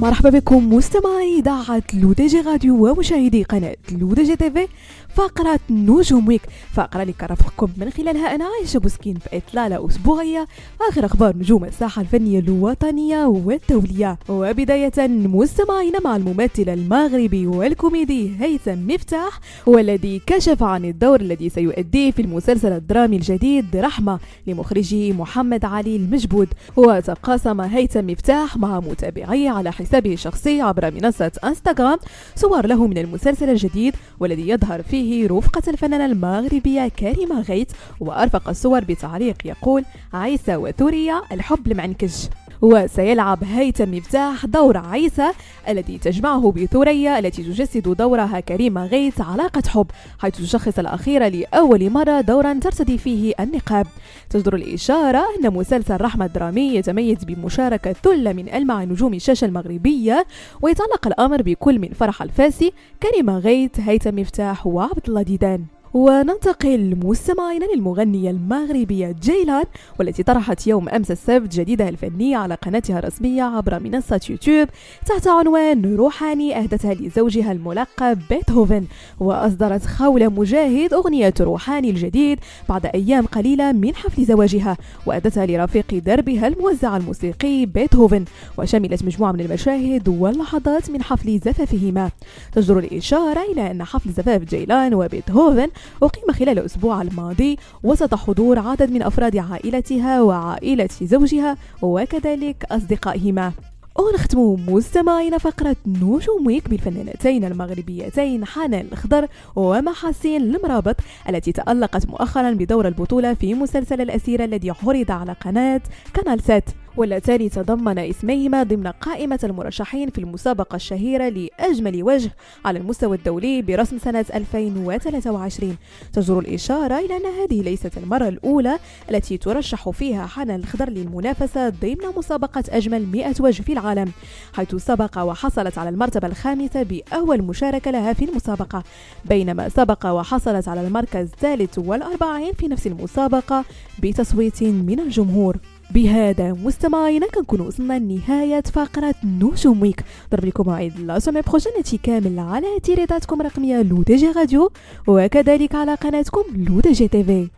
مرحبا بكم مستمعي إذاعة LODJ Radio ومشاهدي قناة LODJ TV فقرة نجوم Week. فقرة اللي كرفقكم من خلالها أنا عايشة بوسكين في إطلالة أسبوعية. آخر أخبار نجوم الساحة الفنية الوطنية والدولية. وبداية مستمعين مع الممثل المغربي والكوميدي هيثم مفتاح والذي كشف عن الدور الذي سيؤديه في المسلسل الدرامي الجديد رحمة لمخرجه محمد علي المجبود. وتقاسم هيثم مفتاح مع متابعيه على حسابه الشخصي عبر منصة إنستغرام صور له من المسلسل الجديد والذي يظهر فيه فيه رفقة الفنانة المغربية كريمة غيت وأرفق الصور بتعليق يقول عيسى وثوريا الحب المعنكش وسيلعب هيثم مفتاح دور عيسى الذي تجمعه بثوريا التي تجسد دورها كريمة غيث علاقة حب حيث تشخص الأخيرة لأول مرة دورا ترتدي فيه النقاب. تصدر الإشارة أن مسلسل رحمة الدرامي يتميز بمشاركة ثلة من ألمع نجوم الشاشة المغربية ويتعلق الأمر بكل من فرح الفاسي كريمة غيث هيثم مفتاح وعبد الله ديدان. وننتقل مستمعين للمغنية المغربية جيلان والتي طرحت يوم أمس السبت جديدها الفنية على قناتها الرسمية عبر منصة يوتيوب تحت عنوان روحاني أهدتها لزوجها الملقب بيتهوفن. وأصدرت خولة مجاهد أغنية روحاني الجديد بعد أيام قليلة من حفل زواجها وأدتها لرفيق دربها الموزع الموسيقي بيتهوفن. وشملت مجموعة من المشاهد واللحظات من حفل زفافهما. تجدر الإشارة إلى أن حفل زفاف جيلان وبيتهوفن أقيم خلال الأسبوع الماضي وسط حضور عدد من أفراد عائلتها وعائلة زوجها وكذلك أصدقائهما. ونختم مستمعين فقرة نجوم ويك بالفنانتين المغربيتين حنان الخضر ومحاسين المرابط التي تألقت مؤخرا بدور البطولة في مسلسل الأسيرة الذي عرض على قناة كانال سات واللتان تضمن اسميهما ضمن قائمة المرشحين في المسابقة الشهيرة لأجمل وجه على المستوى الدولي برسم سنة 2023 تجر الإشارة إلى أن هذه ليست المرة الأولى التي ترشح فيها حنان الخضر للمنافسة ضمن مسابقة أجمل 100 وجه في العالم حيث سبق وحصلت على المرتبة الخامسة بأول مشاركة لها في المسابقة بينما سبق وحصلت على المركز الثالث والأربعين في نفس المسابقة بتصويت من الجمهور. بهذا مستمعينا كنكون وصلنا لنهاية فقرة نجوم Week نضرب لكم موعد la semaine prochaine كامل على إذاعتكم الرقمية LODJ Radio وكذلك على قناتكم LODJ TV.